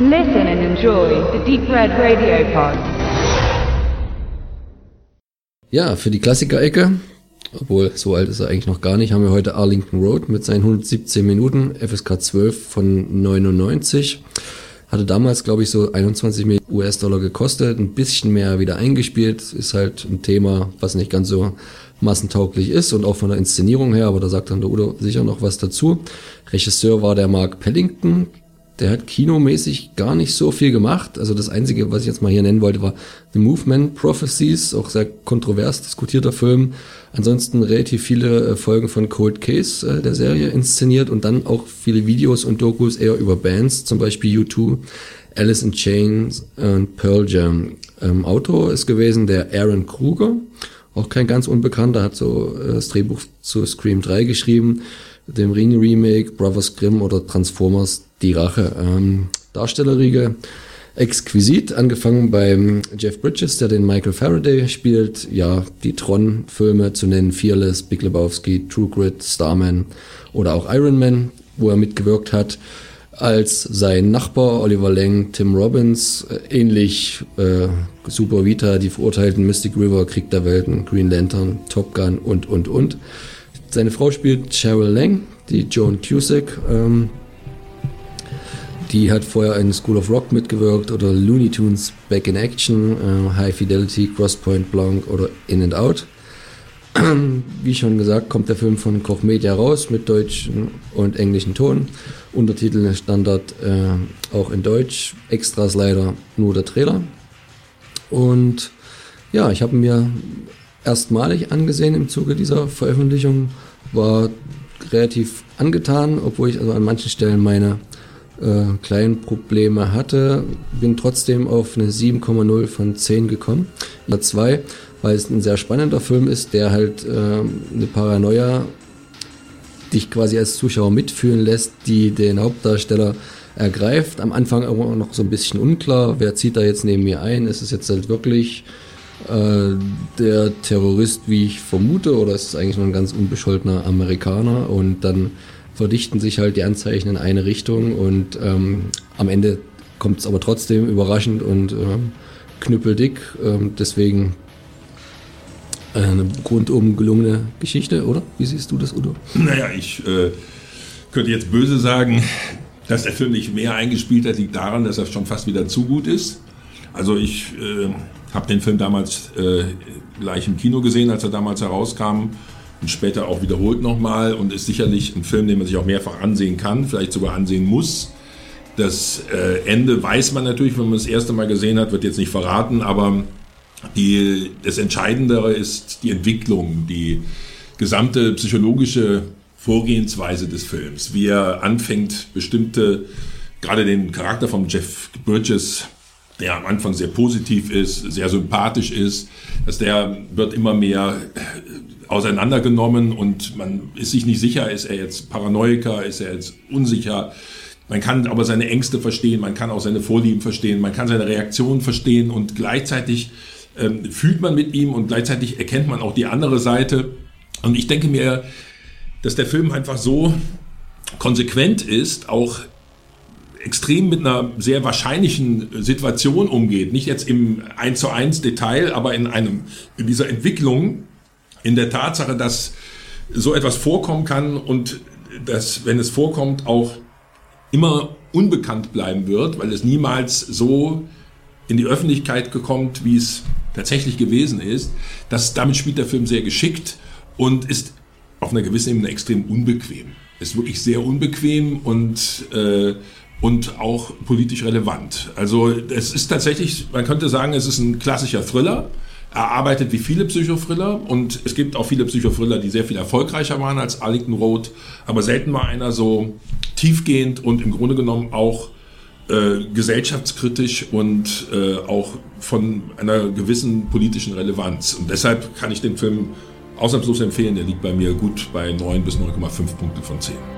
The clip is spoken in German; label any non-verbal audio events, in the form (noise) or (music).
Listen and enjoy the Deep Red Radio Pod. Ja, für die Klassiker-Ecke, obwohl so alt ist er eigentlich noch gar nicht, haben wir heute Arlington Road mit seinen 117 Minuten, FSK 12 von 99. Hatte damals, glaube ich, so 21 Millionen US-Dollar gekostet, ein bisschen mehr wieder eingespielt. Ist halt ein Thema, was nicht ganz so massentauglich ist und auch von der Inszenierung her, aber da sagt dann der Udo sicher noch was dazu. Regisseur war der Mark Pellington, der hat kinomäßig gar nicht so viel gemacht. Also das Einzige, was ich jetzt mal hier nennen wollte, war The Movement Prophecies, auch sehr kontrovers diskutierter Film. Ansonsten relativ viele äh, Folgen von Cold Case äh, der Serie inszeniert und dann auch viele Videos und Dokus eher über Bands, zum Beispiel U2, Alice in Chains und Pearl Jam. Ähm, Autor ist gewesen der Aaron Kruger, auch kein ganz unbekannter, hat so äh, das Drehbuch zu Scream 3 geschrieben, dem Ring Remake, Brothers Grimm oder Transformers Die Rache. Ähm, Darstellerriege exquisit, angefangen beim Jeff Bridges, der den Michael Faraday spielt, ja, die Tron-Filme zu nennen, Fearless, Big Lebowski, True Grit, Starman oder auch Iron Man, wo er mitgewirkt hat, als sein Nachbar Oliver Lang, Tim Robbins, äh, ähnlich äh, Super Vita, die verurteilten Mystic River, Krieg der Welten, Green Lantern, Top Gun und, und, und. Seine Frau spielt Cheryl Lang, die Joan Cusack, ähm, die hat vorher in School of Rock mitgewirkt oder Looney Tunes Back in Action, äh, High Fidelity, Crosspoint Blanc oder In and Out. (clears throat) Wie schon gesagt, kommt der Film von Koch Media raus mit deutschen und englischen Ton. Untertitel Standard äh, auch in Deutsch. Extras leider nur der Trailer. Und ja, ich habe mir erstmalig angesehen im Zuge dieser Veröffentlichung. War relativ angetan, obwohl ich also an manchen Stellen meine äh, kleinen Probleme hatte. Bin trotzdem auf eine 7,0 von 10 gekommen. Nummer 2, weil es ein sehr spannender Film ist, der halt äh, eine Paranoia dich quasi als Zuschauer mitfühlen lässt, die den Hauptdarsteller ergreift. Am Anfang aber noch so ein bisschen unklar, wer zieht da jetzt neben mir ein? Ist es jetzt halt wirklich äh, der Terrorist, wie ich vermute, oder ist eigentlich nur ein ganz unbescholtener Amerikaner? Und dann verdichten sich halt die Anzeichen in eine Richtung und ähm, am Ende kommt es aber trotzdem überraschend und ähm, knüppeldick. Ähm, deswegen eine rundum gelungene Geschichte, oder? Wie siehst du das, Udo? Naja, ich äh, könnte jetzt böse sagen, dass der Film nicht mehr eingespielt hat, liegt daran, dass er schon fast wieder zu gut ist. Also ich äh, habe den Film damals äh, gleich im Kino gesehen, als er damals herauskam und später auch wiederholt nochmal und ist sicherlich ein Film, den man sich auch mehrfach ansehen kann, vielleicht sogar ansehen muss. Das äh, Ende weiß man natürlich, wenn man das erste Mal gesehen hat, wird jetzt nicht verraten, aber die, das Entscheidendere ist die Entwicklung, die gesamte psychologische Vorgehensweise des Films, wie er anfängt, bestimmte, gerade den Charakter von Jeff Bridges, der am Anfang sehr positiv ist, sehr sympathisch ist, dass der wird immer mehr auseinandergenommen und man ist sich nicht sicher, ist er jetzt Paranoiker, ist er jetzt unsicher. Man kann aber seine Ängste verstehen, man kann auch seine Vorlieben verstehen, man kann seine Reaktionen verstehen und gleichzeitig ähm, fühlt man mit ihm und gleichzeitig erkennt man auch die andere Seite. Und ich denke mir, dass der Film einfach so konsequent ist, auch extrem mit einer sehr wahrscheinlichen Situation umgeht. Nicht jetzt im 1 zu 1 Detail, aber in einem, in dieser Entwicklung, in der Tatsache, dass so etwas vorkommen kann und dass, wenn es vorkommt, auch immer unbekannt bleiben wird, weil es niemals so in die Öffentlichkeit gekommen, wie es tatsächlich gewesen ist. Das, damit spielt der Film sehr geschickt und ist auf einer gewissen Ebene extrem unbequem. Ist wirklich sehr unbequem und, äh, und auch politisch relevant. Also es ist tatsächlich, man könnte sagen, es ist ein klassischer Thriller er arbeitet wie viele Psychothriller und es gibt auch viele Psychothriller, die sehr viel erfolgreicher waren als Arlington Road, aber selten war einer so tiefgehend und im Grunde genommen auch äh, gesellschaftskritisch und äh, auch von einer gewissen politischen Relevanz. Und deshalb kann ich den Film ausnahmslos empfehlen. Der liegt bei mir gut bei 9 bis 9,5 Punkte von 10.